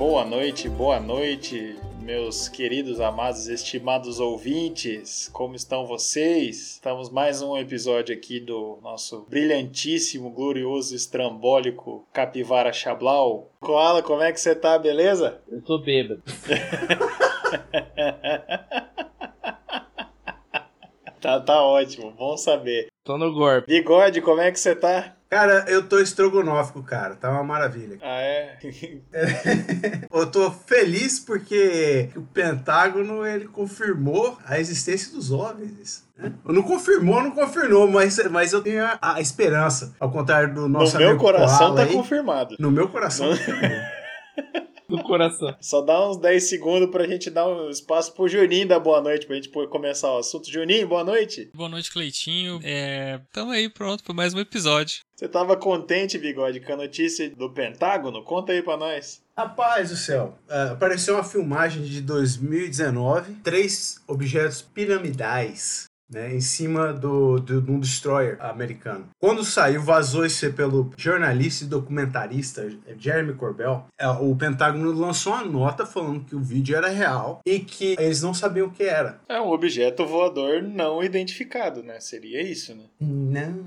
Boa noite, boa noite, meus queridos, amados, estimados ouvintes. Como estão vocês? Estamos mais um episódio aqui do nosso brilhantíssimo, glorioso, estrambólico Capivara Chablau. Koala, como é que você tá, beleza? Eu tô bêbado. tá, tá ótimo, bom saber. Tô no golpe. Bigode, como é que você tá? Cara, eu tô estrogonófico, cara. Tá uma maravilha. Ah, é? eu tô feliz porque o Pentágono ele confirmou a existência dos OVNIs. Né? Não confirmou, não confirmou, mas, mas eu tenho a, a esperança. Ao contrário do nosso no meu coração tá aí, confirmado. No meu coração Não. No coração. Só dá uns 10 segundos pra gente dar um espaço pro Juninho dar boa noite, pra gente poder começar o assunto. Juninho, boa noite. Boa noite, Cleitinho. É, tamo aí pronto para mais um episódio. Você tava contente, Bigode, com a notícia do Pentágono? Conta aí pra nós. Rapaz do céu, ah, apareceu uma filmagem de 2019, três objetos piramidais. Né, em cima do, do, de um destroyer americano. Quando saiu, vazou isso aí pelo jornalista e documentarista Jeremy Corbell. é, O Pentágono lançou uma nota falando que o vídeo era real e que eles não sabiam o que era. É um objeto voador não identificado, né? Seria isso, né? Não,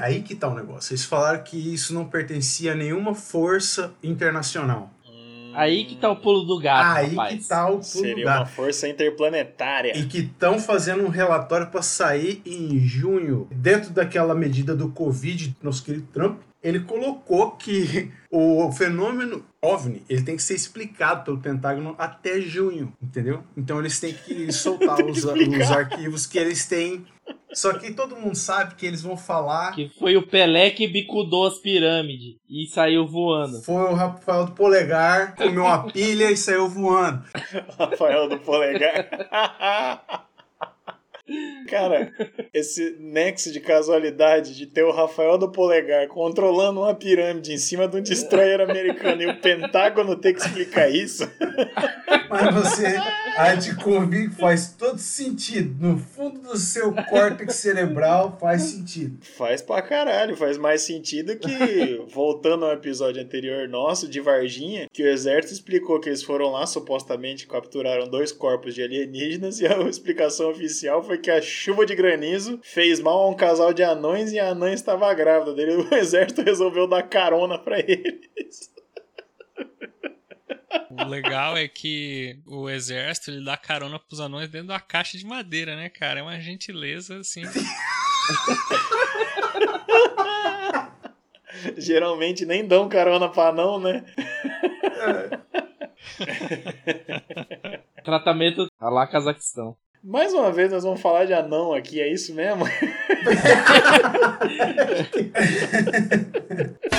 aí que tá o negócio. Eles falaram que isso não pertencia a nenhuma força internacional. Aí que tá o pulo do gato, aí rapaz. que tá o pulo do Seria gato. uma força interplanetária. E que estão fazendo um relatório para sair em junho. Dentro daquela medida do Covid, nosso querido Trump, ele colocou que o fenômeno OVNI ele tem que ser explicado pelo Pentágono até junho, entendeu? Então eles têm que soltar os, os arquivos que eles têm. Só que todo mundo sabe que eles vão falar. Que foi o Pelé que bicudou as pirâmides e saiu voando. Foi o Rafael do Polegar, comeu uma pilha e saiu voando. Rafael do Polegar. Cara, esse nexo de casualidade de ter o Rafael do Polegar controlando uma pirâmide em cima de um destroyer americano e o Pentágono ter que explicar isso. Mas você há de convir que faz todo sentido. No fundo do seu córtex cerebral faz sentido. Faz pra caralho, faz mais sentido que, voltando ao episódio anterior nosso, de Varginha, que o exército explicou que eles foram lá, supostamente capturaram dois corpos de alienígenas, e a explicação oficial foi que a chuva de granizo fez mal a um casal de anões e a anã estava grávida dele. O exército resolveu dar carona pra eles. O legal é que o exército ele dá carona pros anões dentro da caixa de madeira, né, cara? É uma gentileza, assim. Geralmente nem dão carona pra anão, né? Tratamento a lá Cazaquistão. Mais uma vez nós vamos falar de anão aqui, é isso mesmo?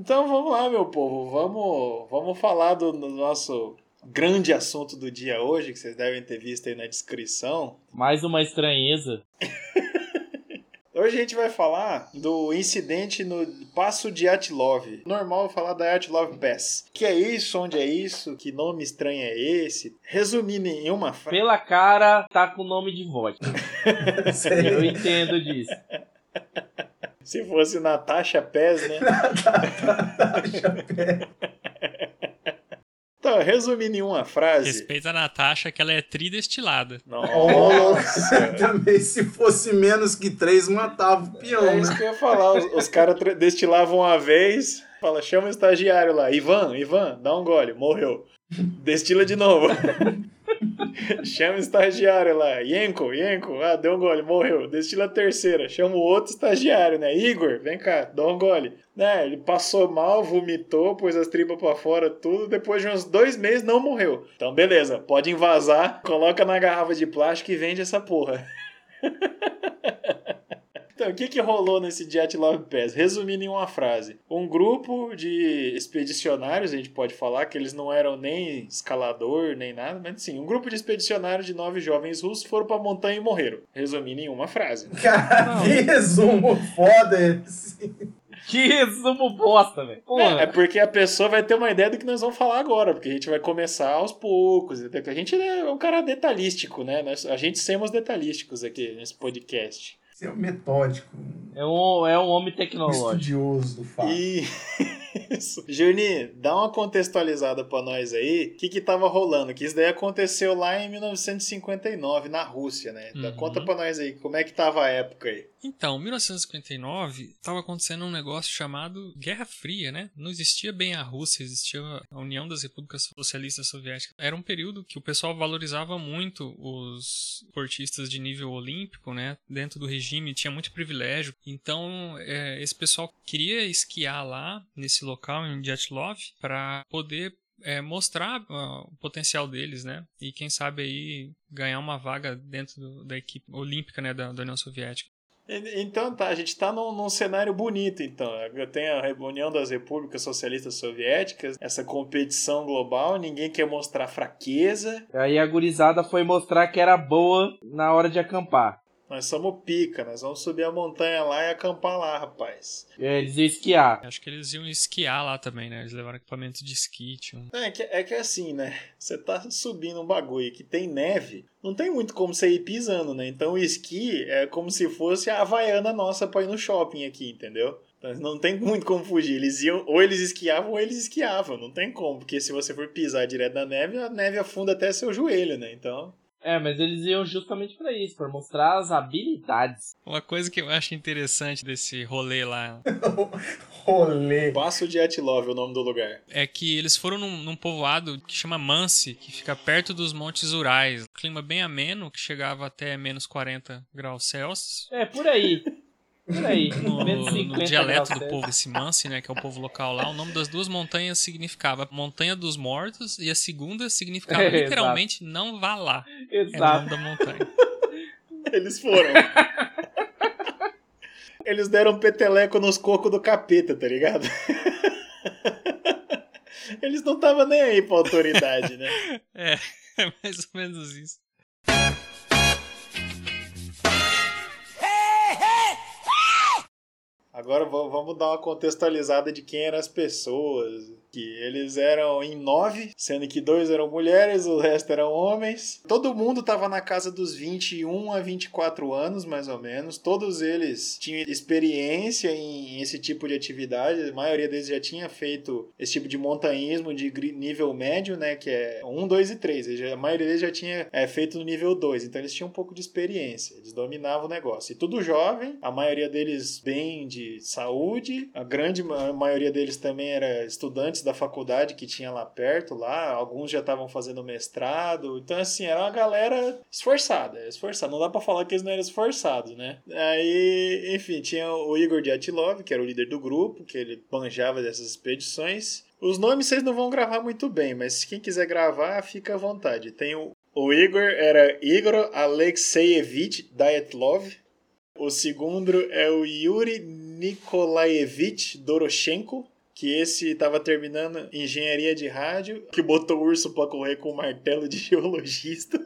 Então vamos lá, meu povo, vamos, vamos falar do, do nosso grande assunto do dia hoje, que vocês devem ter visto aí na descrição. Mais uma estranheza. Hoje a gente vai falar do incidente no Passo de Atlov. Normal falar da Atlov Pass. Que é isso? Onde é isso? Que nome estranho é esse? Resumindo em uma frase. Pela cara, tá com nome de vodka. Eu entendo disso. Se fosse Natasha Pés, né? então, resumindo em uma frase. Respeita a Natasha que ela é tridestilada. Nossa! Também se fosse menos que três, matava o peão, É isso né? que eu ia falar. Os, os caras destilavam uma vez. Fala, chama o estagiário lá. Ivan, Ivan, dá um gole. Morreu. Destila de novo. chama o estagiário lá. Yenko, Yenko. Ah, deu um gole. Morreu. Destila a terceira. Chama o outro estagiário, né? Igor, vem cá, dá um gole. Né, ele passou mal, vomitou, pôs as tripas pra fora, tudo. Depois de uns dois meses, não morreu. Então, beleza. Pode invasar. Coloca na garrafa de plástico e vende essa porra. Então, o que, que rolou nesse Jet Love Pass? Resumindo em uma frase. Um grupo de expedicionários, a gente pode falar que eles não eram nem escalador, nem nada, mas sim, um grupo de expedicionários de nove jovens russos foram pra montanha e morreram. Resumindo em uma frase. Cara, que resumo foda esse. Que resumo bosta, velho. É, é porque a pessoa vai ter uma ideia do que nós vamos falar agora, porque a gente vai começar aos poucos. entendeu? A gente é um cara detalhístico, né? Nós- A gente somos detalísticos aqui nesse podcast. Você é um metódico. É um, é um homem Um tecnológico. estudioso do fato. Isso. Juni, dá uma contextualizada pra nós aí. O que que tava rolando? Que isso daí aconteceu lá em 1959, na Rússia, né? Dá- Uhum. Conta pra nós aí, como é que tava a época aí? Então, 1959 estava acontecendo um negócio chamado Guerra Fria, né? Não existia bem a Rússia, existia a União das Repúblicas Socialistas Soviéticas. Era um período que o pessoal valorizava muito os esportistas de nível olímpico, né? Dentro do regime tinha muito privilégio. Então, é, esse pessoal queria esquiar lá nesse local em Dyatlov para poder é, mostrar ah, o potencial deles, né? E quem sabe aí ganhar uma vaga dentro do- da equipe olímpica, né? Da, da União Soviética. E- Então tá, a gente tá num, num cenário bonito, então. Tem a reunião das repúblicas socialistas soviéticas, essa competição global, ninguém quer mostrar fraqueza. Aí a gurizada foi mostrar que era boa na hora de acampar. Nós somos pica, nós vamos subir a montanha lá e acampar lá, rapaz. É, Eles iam esquiar. Acho que eles iam esquiar lá também, né? Eles levaram equipamento de esqui. Tinham... É que, é que é assim, né? Você tá subindo um bagulho que tem neve, não tem muito como você ir pisando, né? Então o esqui é como se fosse a havaiana nossa pra ir no shopping aqui, entendeu? Então, não tem muito como fugir. Eles iam, ou eles esquiavam ou eles esquiavam. Não tem como, porque se você for pisar direto na neve, a neve afunda até seu joelho, né? Então. É, mas eles iam justamente pra isso, pra mostrar as habilidades. Uma coisa que eu acho interessante desse rolê lá Rolê. Passo de Atilov é o nome do lugar. é que eles foram num, num povoado que chama Mansi, que fica perto dos Montes Urais. Clima bem ameno, que chegava até menos 40 graus Celsius. É, por aí. Por aí. No, no 50 dialeto do povo desse Mansi, né, que é o povo local lá, o nome das duas montanhas significava Montanha dos Mortos e a segunda significava É, literalmente não vá lá. É o nome Exato. da montanha. Eles foram. Eles deram peteleco nos cocos do capeta, tá ligado? Eles não estavam nem aí pra autoridade, né? É, é mais ou menos isso. Agora va- vamos dar uma contextualizada de quem eram as pessoas. Que eles eram em nove, sendo que dois eram mulheres, o resto eram homens. Todo mundo estava na casa dos 21 a 24 anos, mais ou menos. Todos eles tinham experiência em esse tipo de atividade. A maioria deles já tinha feito esse tipo de montanhismo de nível médio, né? Que é 1, 2 e 3. A maioria deles já tinha é, feito no nível 2. Então eles tinham um pouco de experiência. Eles dominavam o negócio. E tudo jovem, a maioria deles bem de saúde. A grande ma- maioria deles também era estudantes da faculdade que tinha lá perto, lá. Alguns já estavam fazendo mestrado. Então, assim, era uma galera esforçada. Esforçada. Não dá pra falar que eles não eram esforçados, né? Aí, enfim, tinha o Igor Dyatlov, que era o líder do grupo, que ele manjava dessas expedições. Os nomes vocês não vão gravar muito bem, mas quem quiser gravar, fica à vontade. Tem o, o Igor, era Igor Alexeyevich Dyatlov. O segundo é o Yuri Nikolaevich Doroshenko, que esse estava terminando engenharia de rádio, que botou o urso para correr com o martelo de geologista.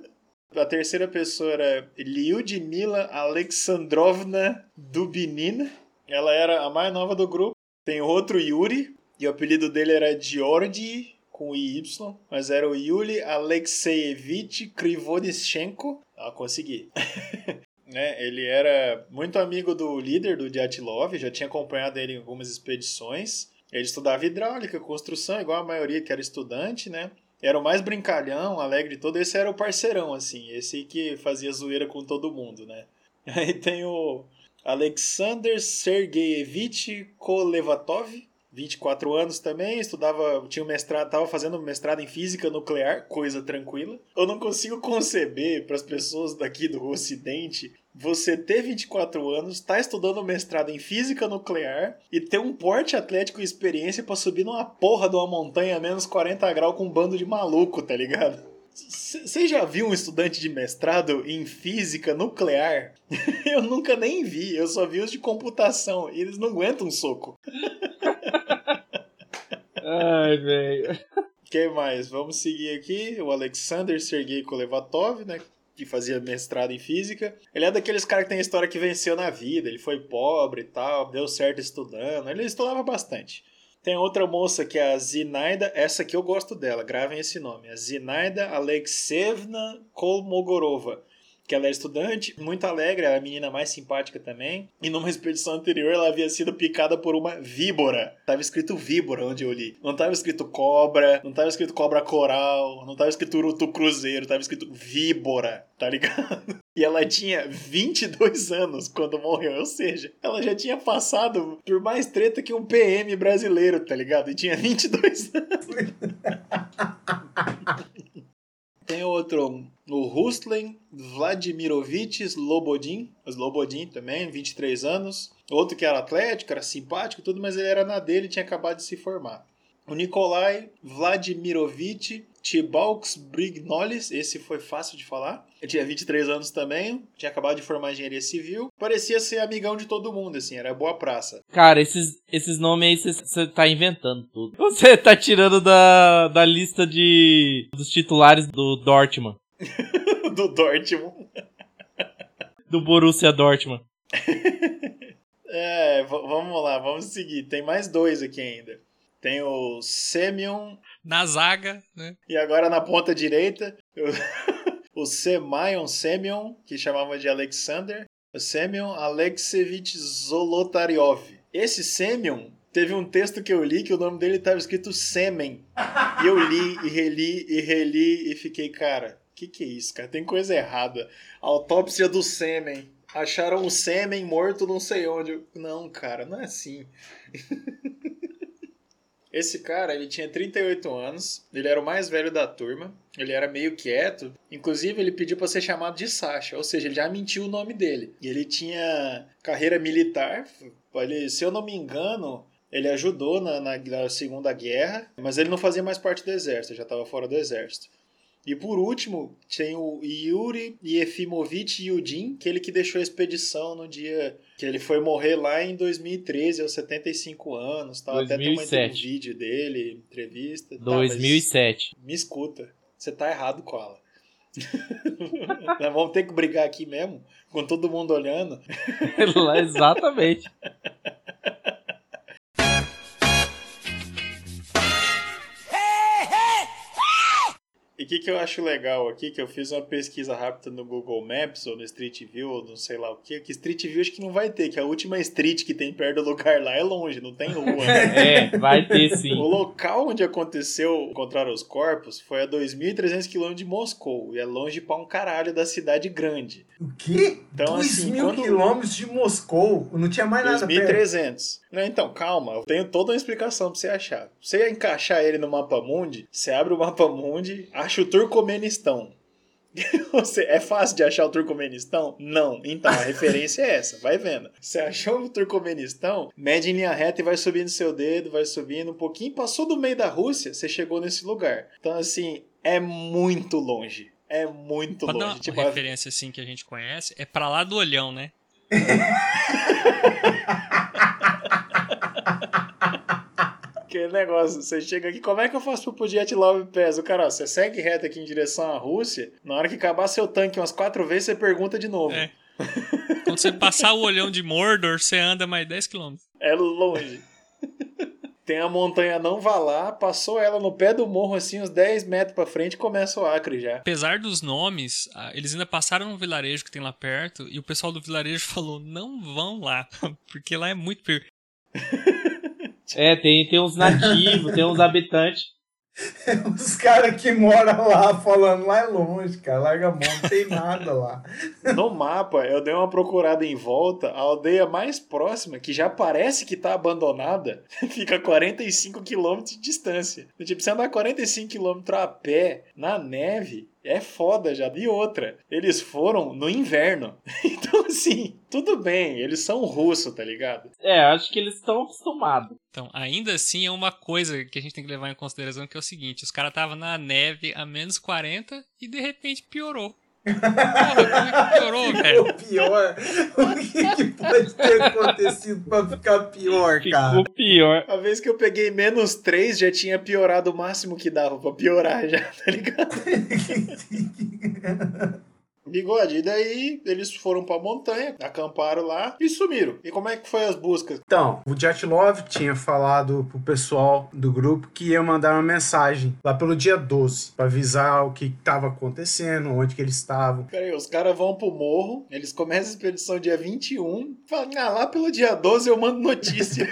A terceira pessoa era Lyudmila Alexandrovna Dubinina. Ela era a mais nova do grupo. Tem outro Yuri, e o apelido dele era Georgi, com IY, mas era o Yuli Alexeyevich Krivonichenko. Ah, consegui. né? Ele era muito amigo do líder do Dyatlov, já tinha acompanhado ele em algumas expedições. Ele estudava hidráulica, construção, igual a maioria que era estudante, né? Era o mais brincalhão, alegre de todo. Esse era o parceirão, assim. Esse que fazia zoeira com todo mundo, né? Aí tem o Alexander Sergeyevich Kolevatov, 24 anos também, estudava, tinha um mestrado, estava fazendo mestrado em física nuclear, coisa tranquila. Eu não consigo conceber para as pessoas daqui do Ocidente você ter 24 anos, tá estudando mestrado em física nuclear e ter um porte atlético e experiência para subir numa porra de uma montanha a menos 40 graus com um bando de maluco, tá ligado? Você já viu um estudante de mestrado em física nuclear? eu nunca nem vi, eu só vi os de computação e eles não aguentam um soco. Ai, velho. que mais? Vamos seguir aqui. O Alexander Sergei Kolevatov, né? Que fazia mestrado em física. Ele é daqueles caras que tem a história que venceu na vida. Ele foi pobre e tal, deu certo estudando. Ele estudava bastante. Tem outra moça que é a Zinaida, essa aqui eu gosto dela, gravem esse nome. A Zinaida Alexeyevna Kolmogorova. Que ela era estudante, muito alegre, era a menina mais simpática também. E numa expedição anterior ela havia sido picada por uma víbora. Tava escrito víbora onde eu li. Não tava escrito cobra, não tava escrito cobra coral, não tava escrito urutu cruzeiro, tava escrito víbora, tá ligado? E ela tinha 22 anos quando morreu, ou seja, ela já tinha passado por mais treta que um PM brasileiro, tá ligado? E tinha 22 anos. Tem outro, o Ruslen Vladimirovich Slobodin, Slobodin também, 23 anos. Outro que era atlético, era simpático, tudo, mas ele era na dele e tinha acabado de se formar. O Nikolai Vladimirovich Tibalks Brignolis, esse foi fácil de falar. Ele tinha 23 anos também, tinha acabado de formar engenharia civil. Parecia ser amigão de todo mundo, assim, era boa praça. Cara, esses, esses nomes aí você tá inventando tudo. Você tá tirando da, da lista de dos titulares do Dortmund. do Dortmund. Do Borussia Dortmund. é, vamos lá, vamos seguir. Tem mais dois aqui ainda. Tem o Semyon. Na zaga, né? E agora na ponta direita, o, o Semayon Semyon, que chamava de Alexander. O Semyon Alexevich Zolotaryov. Esse Semyon teve um texto que eu li que o nome dele estava escrito Semen. E eu li e reli e reli e fiquei, cara, que que é isso, cara? Tem coisa errada. Autópsia do Sêmen. Acharam o sêmen morto não sei onde. Não, cara, não é assim. Esse cara, ele tinha 38 anos, ele era o mais velho da turma, ele era meio quieto, inclusive ele pediu para ser chamado de Sasha, ou seja, ele já mentiu o nome dele. E ele tinha carreira militar, ele, se eu não me engano, ele ajudou na, na, na Segunda Guerra, mas ele não fazia mais parte do exército, já estava fora do exército. E por último, tem o Yuri Yefimovich Yudin, que ele que deixou a expedição no dia que ele foi morrer lá em 2013, aos 75 anos, tal. 2007. Até tem um vídeo dele, entrevista. 2007. Tá, me escuta, você tá errado, Koala. Nós vamos ter que brigar aqui mesmo, com todo mundo olhando. Exatamente. E o que, que eu acho legal aqui, que eu fiz uma pesquisa rápida no Google Maps ou no Street View ou não sei lá o que, que Street View acho que não vai ter, que a última street que tem perto do lugar lá é longe, não tem rua. Né? é, vai ter sim. O local onde aconteceu encontrar os corpos foi a 2.300 km de Moscou, e é longe pra um caralho da cidade grande. O quê? Então, 2 assim, mil quando... quilômetros de Moscou? Não tinha mais nada 2.300. Não, então, calma, eu tenho toda uma explicação pra você achar. Você encaixar ele no mapa mundi, você abre o mapa mundi, acha o Turcomenistão. Você, é fácil de achar o Turcomenistão? Não. Então, a referência é essa. Vai vendo. Você achou o Turcomenistão, mede em linha reta e vai subindo seu dedo, vai subindo um pouquinho. Passou do meio da Rússia, você chegou nesse lugar. Então, assim, é muito longe. É muito Pode longe. Uma tipo, referência assim que a gente conhece é para lá do olhão, né? Que negócio, você chega aqui, como é que eu faço pro Pudiet Love Pass? O cara, ó, você segue reto aqui em direção à Rússia, na hora que acabar seu tanque umas quatro vezes, você pergunta de novo. É. Quando você passar o olhão de Mordor, você anda mais 10km. É longe. Tem a montanha não vá lá, passou ela no pé do morro, assim, uns 10 metros pra frente, começa o Acre já. Apesar dos nomes, eles ainda passaram no vilarejo que tem lá perto, e o pessoal do vilarejo falou: não vão lá, porque lá é muito. É, tem, tem uns nativos, tem uns habitantes. Os caras que moram lá falando lá é longe, cara. Larga a mão, não tem nada lá. No mapa, eu dei uma procurada em volta. A aldeia mais próxima, que já parece que tá abandonada, fica a 45 km de distância. Tipo, você andar 45 km a pé, na neve, é foda já. E outra, eles foram no inverno. Então, assim, tudo bem, eles são russos, tá ligado? É, acho que eles estão acostumados. Então, ainda assim, é uma coisa que a gente tem que levar em consideração que é o seguinte: os caras estavam na neve a menos 40 e de repente piorou. Porra, como é que piorou, velho? O pior. O que, que pode ter acontecido pra ficar pior, cara? Ficou pior. A vez que eu peguei menos 3, já tinha piorado o máximo que dava pra piorar já, tá ligado? Bigode. E daí eles foram pra montanha, acamparam lá e sumiram. E como é que foi as buscas? Então, o Jatlov tinha falado pro pessoal do grupo que ia mandar uma mensagem lá pelo dia 12 pra avisar o que tava acontecendo, onde que eles estavam. Peraí, os caras vão pro morro, eles começam a expedição dia 21, falam, ah, lá pelo dia 12 eu mando notícia.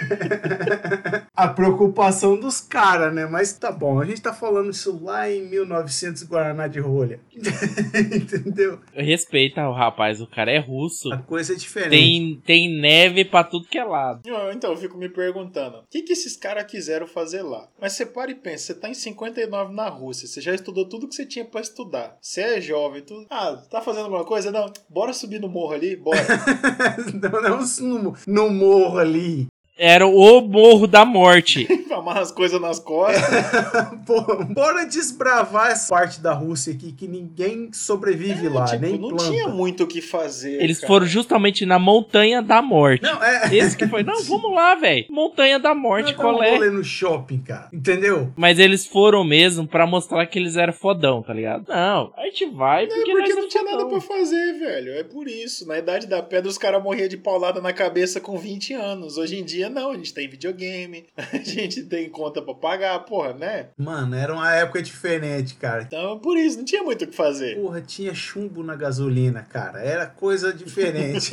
a preocupação dos caras, né? Mas tá bom, a gente tá falando isso lá em 1900 Guaraná de rolha. Entendeu? Respeita o rapaz, o cara é russo. A coisa é diferente. Tem, tem neve pra tudo que é lado. Então, eu fico me perguntando, o que, que esses caras quiseram fazer lá? Mas você para e pensa, você tá em 59 na Rússia, você já estudou tudo que você tinha para estudar. Você é jovem, tudo. Ah, tá fazendo alguma coisa? Não, bora subir no morro ali, bora. não, não no, no morro ali. Era o Morro da Morte. Amarra as coisas nas costas. Pô, bora desbravar essa parte da Rússia aqui que ninguém sobrevive é, lá, tipo, nem não planta. tinha muito o que fazer. Eles cara. foram justamente na Montanha da Morte. Não, é... Esse que foi, não, vamos lá, velho. Montanha da Morte, qual é? no shopping, cara. Entendeu? Mas eles foram mesmo para mostrar que eles eram fodão, tá ligado? Não, a gente vai porque, é porque não tinha nada pra fazer, velho. É por isso. Na idade da pedra, os caras morriam de paulada na cabeça com 20 anos. Hoje em dia, não. A gente tem videogame, a gente tem conta pra pagar, porra, né? Mano, era uma época diferente, cara. Então, por isso, não tinha muito o que fazer. Porra, tinha chumbo na gasolina, cara. Era coisa diferente.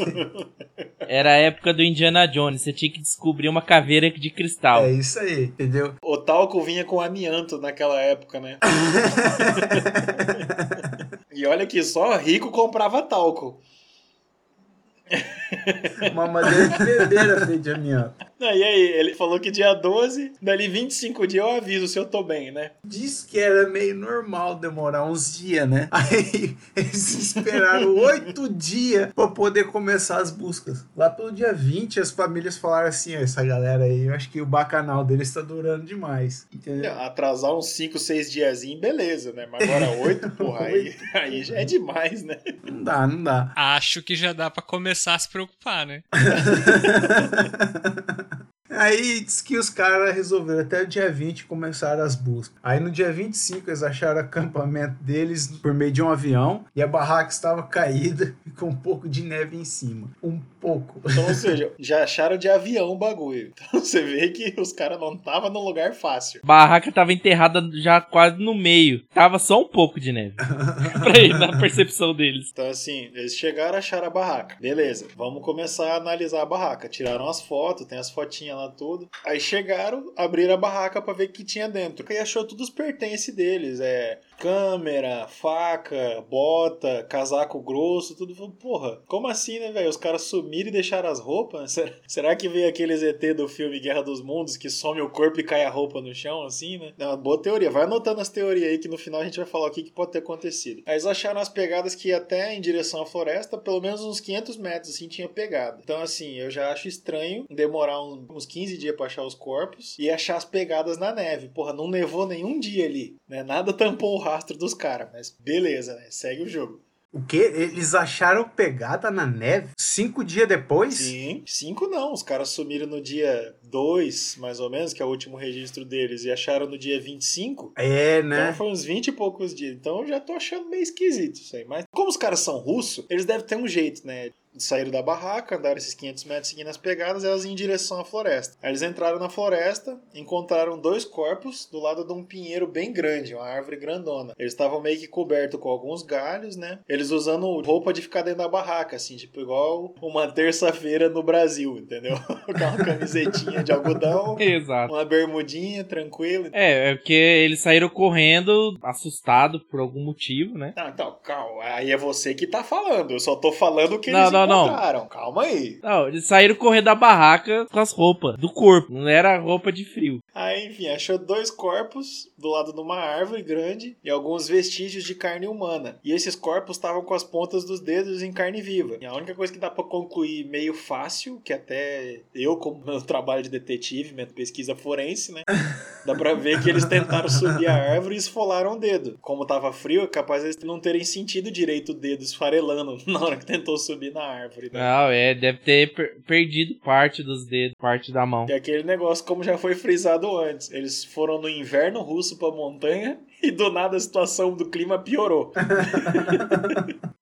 era a época do Indiana Jones. Você tinha que descobrir uma caveira de cristal. É isso aí, entendeu? O talco vinha com amianto naquela época, né? e olha que só rico comprava talco. Uma madeira de bebeira feita de amianto. Não, e aí, ele falou que dia 12, dali 25 dias eu aviso se eu tô bem, né? Diz que era meio normal demorar uns dias, né? Aí eles esperaram oito dias pra poder começar as buscas. Lá pelo dia 20, as famílias falaram assim: essa galera aí, eu acho que o bacanal deles tá durando demais. Entendeu? Atrasar uns 5, 6 diazinhos, beleza, né? Mas agora oito, porra, aí, aí já é demais, né? Não dá, não dá. Acho que já dá pra começar a se preocupar, né? Aí diz que os caras resolveram até o dia 20 começar as buscas. Aí no dia 25 eles acharam o acampamento deles por meio de um avião e a barraca estava caída e com um pouco de neve em cima. Um pouco. Então, ou seja, já acharam de avião o bagulho. Então você vê que os caras não estavam num lugar fácil. A barraca estava enterrada já quase no meio. Tava só um pouco de neve. pra ir na percepção deles. Então assim, eles chegaram, acharam a barraca. Beleza, vamos começar a analisar a barraca. Tiraram as fotos, tem as fotinhas lá tudo. Aí chegaram, abriram a barraca para ver o que tinha dentro. E achou todos os pertences deles. É câmera, faca, bota, casaco grosso, tudo. Porra, como assim, né, velho? Os caras sumiram e deixaram as roupas? Será que veio aquele ZT do filme Guerra dos Mundos que some o corpo e cai a roupa no chão, assim, né? É uma boa teoria. Vai anotando as teorias aí que no final a gente vai falar o que, que pode ter acontecido. Aí eles acharam as pegadas que ia até em direção à floresta, pelo menos uns 500 metros, assim, tinha pegada. Então, assim, eu já acho estranho demorar uns 15 dias pra achar os corpos e achar as pegadas na neve. Porra, não nevou nenhum dia ali, né? Nada tampou o rastro dos caras, mas beleza, né? Segue o jogo. O que? Eles acharam pegada na neve cinco dias depois? Sim, cinco não. Os caras sumiram no dia 2, mais ou menos, que é o último registro deles, e acharam no dia 25. É, né? Então foi uns 20 e poucos dias. Então eu já tô achando meio esquisito isso aí. Mas como os caras são russos, eles devem ter um jeito, né? Saíram da barraca, andaram esses 500 metros seguindo as pegadas, elas iam em direção à floresta. Aí eles entraram na floresta, encontraram dois corpos do lado de um pinheiro bem grande, uma árvore grandona. Eles estavam meio que cobertos com alguns galhos, né? Eles usando roupa de ficar dentro da barraca, assim, tipo igual uma terça-feira no Brasil, entendeu? com uma camisetinha de algodão, Exato. uma bermudinha, tranquilo. É, é porque eles saíram correndo, assustados por algum motivo, né? Não, então, calma, aí é você que tá falando, eu só tô falando o que não, eles não, Não. Calma aí. Não, eles saíram correndo da barraca com as roupas do corpo. Não era roupa de frio. Aí, enfim, achou dois corpos do lado de uma árvore grande e alguns vestígios de carne humana. E esses corpos estavam com as pontas dos dedos em carne viva. E a única coisa que dá para concluir meio fácil, que até eu, como meu trabalho de detetive, minha pesquisa forense, né? Dá pra ver que eles tentaram subir a árvore e esfolaram o dedo. Como tava frio, é capaz de eles não terem sentido direito o dedo esfarelando na hora que tentou subir na árvore árvore. Né? Não, é, deve ter per perdido parte dos dedos, parte da mão. E aquele negócio, como já foi frisado antes, eles foram no inverno russo pra montanha e do nada a situação do clima piorou.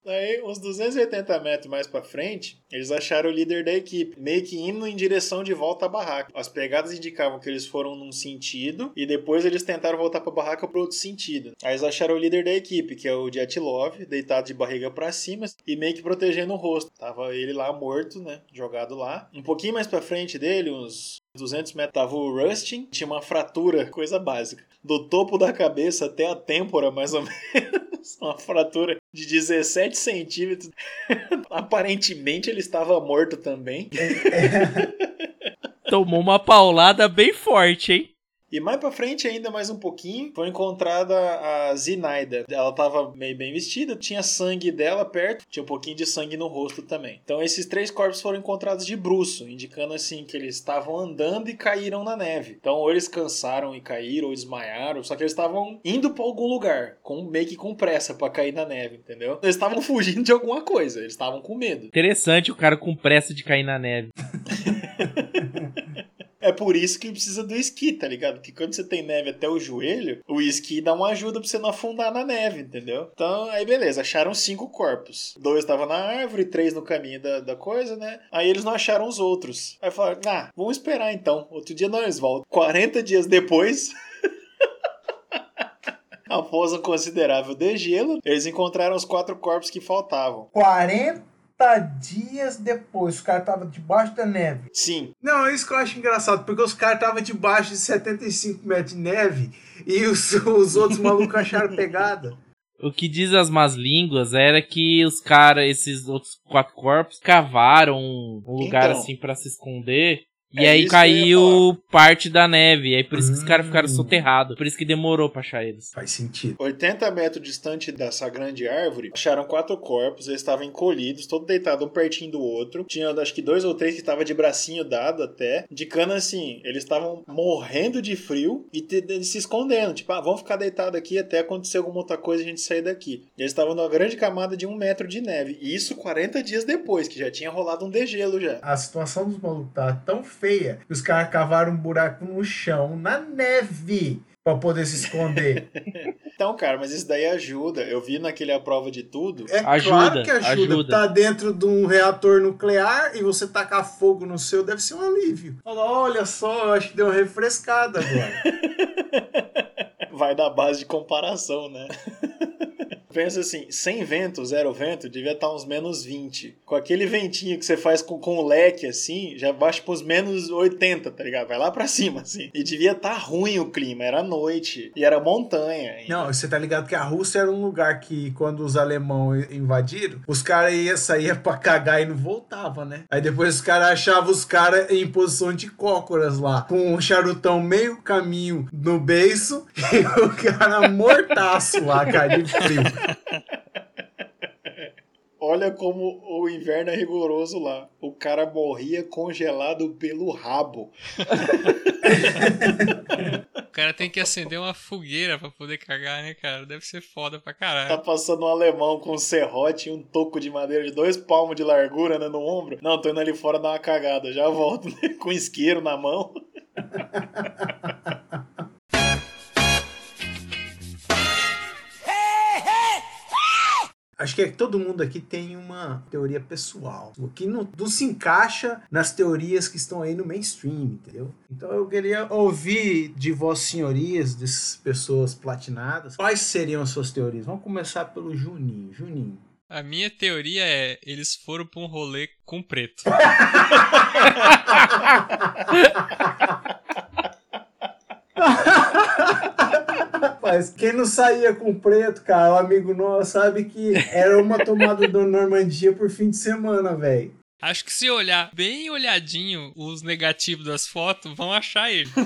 Aí, uns 280 metros mais pra frente, eles acharam o líder da equipe, meio que indo em direção de volta à barraca. As pegadas indicavam que eles foram num sentido e depois eles tentaram voltar pra barraca pro outro sentido. Aí eles acharam o líder da equipe, que é o Love, deitado de barriga para cima e meio que protegendo o rosto. Tava ele lá morto, né? Jogado lá. Um pouquinho mais pra frente dele, uns 200 metros, tava o Rustin, tinha uma fratura, coisa básica. Do topo da cabeça até a têmpora, mais ou menos. Uma fratura de 17 centímetros. Aparentemente ele estava morto também. Tomou uma paulada bem forte, hein? E mais pra frente, ainda mais um pouquinho, foi encontrada a Zinaida. Ela tava meio bem vestida, tinha sangue dela perto, tinha um pouquinho de sangue no rosto também. Então esses três corpos foram encontrados de bruço, indicando assim que eles estavam andando e caíram na neve. Então ou eles cansaram e caíram, ou desmaiaram, só que eles estavam indo para algum lugar, com meio que com pressa para cair na neve, entendeu? Eles estavam fugindo de alguma coisa, eles estavam com medo. Interessante o cara com pressa de cair na neve. É por isso que precisa do esqui, tá ligado? Porque quando você tem neve até o joelho, o esqui dá uma ajuda pra você não afundar na neve, entendeu? Então, aí beleza, acharam cinco corpos. Dois estavam na árvore, três no caminho da, da coisa, né? Aí eles não acharam os outros. Aí falaram, ah, vamos esperar então. Outro dia nós voltamos. 40 dias depois. Após um considerável degelo, eles encontraram os quatro corpos que faltavam. 40 dias depois, os caras estavam debaixo da neve. Sim. Não, é isso que eu acho engraçado, porque os caras estavam debaixo de 75 metros de neve e os, os outros malucos acharam pegada. O que diz as más línguas era que os caras, esses outros quatro corpos, cavaram um lugar Então. assim para se esconder. E É aí caiu parte da neve. E aí por isso que os caras Hum. ficaram soterrados. Por isso que demorou pra achar eles. Faz sentido. 80 metros distante dessa grande árvore, acharam quatro corpos, eles estavam encolhidos, todos deitados um pertinho do outro. Tinha acho que dois ou três que estavam de bracinho dado até, indicando assim, eles estavam morrendo de frio e se escondendo. Tipo, ah, vamos ficar deitados aqui até acontecer alguma outra coisa e a gente sair daqui. E eles estavam numa grande camada de um metro de neve. E isso 40 dias depois, que já tinha rolado um degelo já. A situação dos malucos tava tão feia os caras cavaram um buraco no chão, na neve, pra poder se esconder. Então, cara, mas isso daí ajuda. Eu vi naquele A Prova de Tudo. É Ajuda, claro que ajuda. ajuda. Tá dentro de um reator nuclear e você tacar fogo no seu deve ser um alívio. Fala, Olha só, eu acho que deu uma refrescada agora. vai da base de comparação, né? Pensa assim, sem vento, zero vento, devia estar uns menos 20. Com aquele ventinho que você faz com, com o leque, assim, já baixa pros menos 80, tá ligado? Vai lá pra cima, assim. E devia estar ruim o clima, era noite. E era montanha. Não, você tá ligado que a Rússia era um lugar que, quando os alemães invadiram, os caras iam sair pra cagar e não voltava, né? Aí depois os caras achavam os caras em posição de cócoras lá, com um charutão meio caminho no beiço e o cara mortaço lá, cara, de frio. Olha como o inverno é rigoroso lá. O cara morria congelado pelo rabo. O cara tem que acender uma fogueira pra poder cagar, né, cara? Deve ser foda pra Tá caralho. passando um alemão com um serrote e um toco de madeira de dois palmos de largura né, no ombro. Não, tô indo ali fora dar uma cagada. Já volto né, com isqueiro na mão. Acho que todo mundo aqui tem uma teoria pessoal, o que não, não se encaixa nas teorias que estão aí no mainstream, entendeu? Então eu queria ouvir de vós senhorias, dessas pessoas platinadas, quais seriam as suas teorias? Vamos começar pelo Juninho. Juninho. A minha teoria é: eles foram pra um rolê com preto. Rapaz, quem não saía com preto, cara, o amigo nosso sabe que era uma tomada do Normandia por fim de semana, velho. Acho que se olhar bem olhadinho os negativos das fotos, vão achar ele.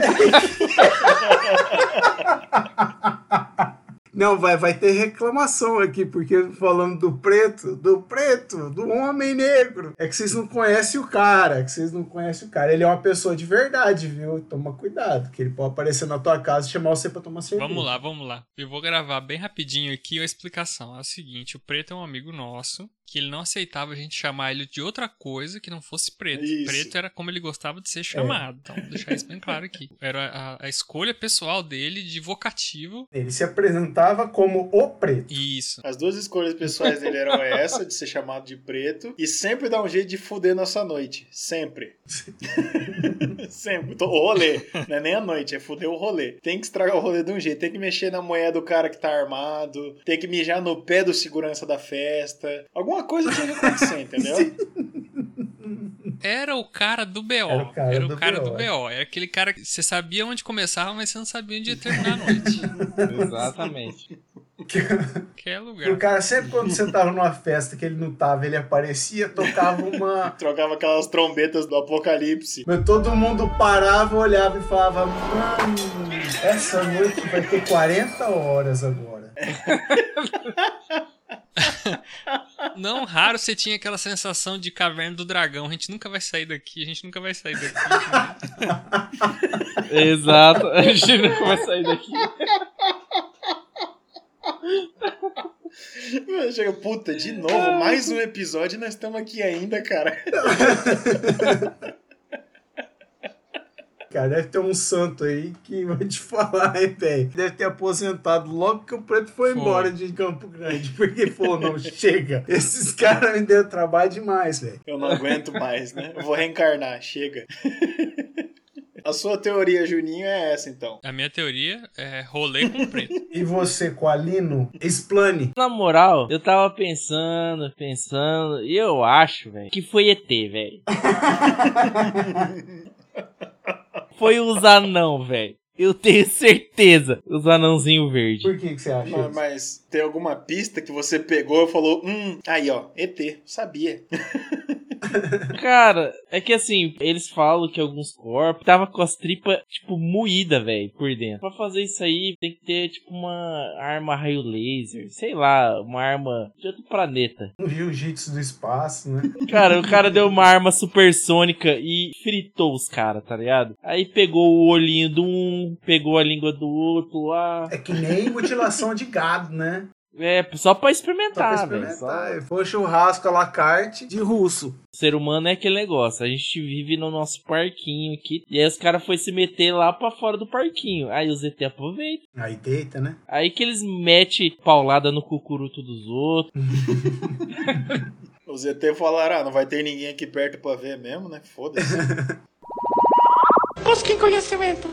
Não, vai, vai ter reclamação aqui, porque falando do preto, do preto, do homem negro. É que vocês não conhecem o cara, é que vocês não conhecem o cara. Ele é uma pessoa de verdade, viu? Toma cuidado, que ele pode aparecer na tua casa e chamar você pra tomar cerveja. Vamos lá, vamos lá. Eu vou gravar bem rapidinho aqui a explicação. É o seguinte: o preto é um amigo nosso que ele não aceitava a gente chamar ele de outra coisa que não fosse preto. Isso. Preto era como ele gostava de ser chamado. Então, vou deixar isso bem claro aqui. Era a, a escolha pessoal dele de vocativo. Ele se apresentava como o preto. Isso. As duas escolhas pessoais dele eram essa, de ser chamado de preto, e sempre dar um jeito de fuder nossa noite. Sempre. sempre. O rolê. Não é nem a noite, é fuder o rolê. Tem que estragar o rolê de um jeito. Tem que mexer na moeda do cara que tá armado. Tem que mijar no pé do segurança da festa. Alguma coisa tinha que acontecer, entendeu? Era o cara do BO. Era o cara do do BO. BO. Era aquele cara que você sabia onde começava, mas você não sabia onde ia terminar a noite. Exatamente. que é E o lugar. cara, sempre quando você tava numa festa que ele não tava, ele aparecia, tocava uma. Trocava aquelas trombetas do apocalipse. Mas todo mundo parava, olhava e falava: Mano, essa noite vai ter 40 horas agora. Não raro você tinha aquela sensação de caverna do dragão. A gente nunca vai sair daqui, a gente nunca vai sair daqui. Exato. A gente não vai sair daqui. Chega, puta, de novo, mais um episódio e nós estamos aqui ainda, cara. Cara, deve ter um santo aí que vai te falar, hein, velho. Deve ter aposentado logo que o preto foi, Foi. embora de Campo Grande. Porque falou: não, chega. Esses caras me deram trabalho demais, velho. Eu não aguento mais, né? Eu vou reencarnar, chega. A sua teoria, Juninho, é essa, então. A minha teoria é rolê com preto. E você, Coalino, explane. Na moral, eu tava pensando, pensando, e eu acho, velho, que foi ET, velho. Foi os anão, velho. Eu tenho certeza. Os anãozinho verde. Por que, que você acha Mas, mas tem alguma pista que você pegou e falou: hum, aí ó, ET, sabia. Cara, é que assim, eles falam que alguns corpos tava com as tripas, tipo, moída, velho, por dentro. Pra fazer isso aí, tem que ter, tipo, uma arma raio laser, sei lá, uma arma de outro planeta. Um jiu-jitsu do espaço, né? Cara, o cara deu uma arma supersônica e fritou os caras, tá ligado? Aí pegou o olhinho de um, pegou a língua do outro lá. É que nem mutilação de gado, né? É, só pra Só experimentar, pra velho. Só- experimentar. Foi churrasco à la carte de russo. O ser humano é aquele negócio. A gente vive no nosso parquinho aqui. E aí os caras foram se meter lá pra fora do parquinho. Aí os ET aproveitam. Aí deita, né? Aí que eles metem paulada no cucuruto dos outros. Os ET falaram: ah, não vai ter ninguém aqui perto pra ver mesmo, né? Foda-se. Busquem conhecimento.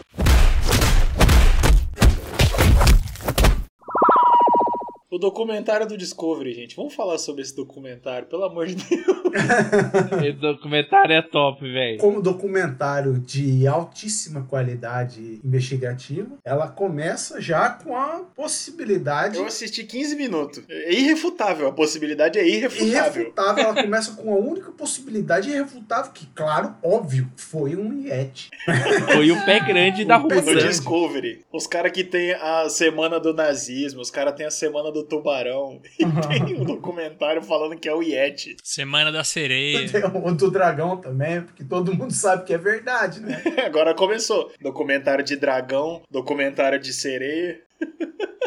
O documentário do Discovery, gente. Vamos falar sobre esse documentário, pelo amor de Deus. Esse documentário é top, velho. Como documentário de altíssima qualidade investigativa, ela começa já com a possibilidade Eu assisti 15 minutos. É irrefutável, a possibilidade é irrefutável. irrefutável. Ela começa com a única possibilidade irrefutável, que, claro, óbvio, foi um Yeti. Foi o pé grande da O No Rússia. grande. Discovery. Os caras que tem a semana do nazismo, os caras têm a semana do tubarão. E tem um documentário falando que é o Yeti. Semana da sereia. Tem o do dragão também, porque todo mundo sabe que é verdade, né? Agora começou. Documentário de dragão, documentário de sereia.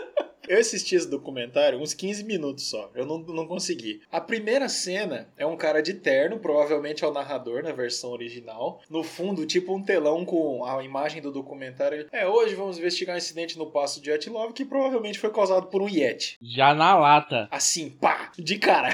Eu assisti esse documentário uns 15 minutos só. Eu não, não consegui. A primeira cena é um cara de terno, provavelmente é o narrador na versão original. No fundo, tipo um telão com a imagem do documentário. É, hoje vamos investigar um incidente no passo de Yatlov que provavelmente foi causado por um Yeti. Já na lata. Assim, pá, de cara.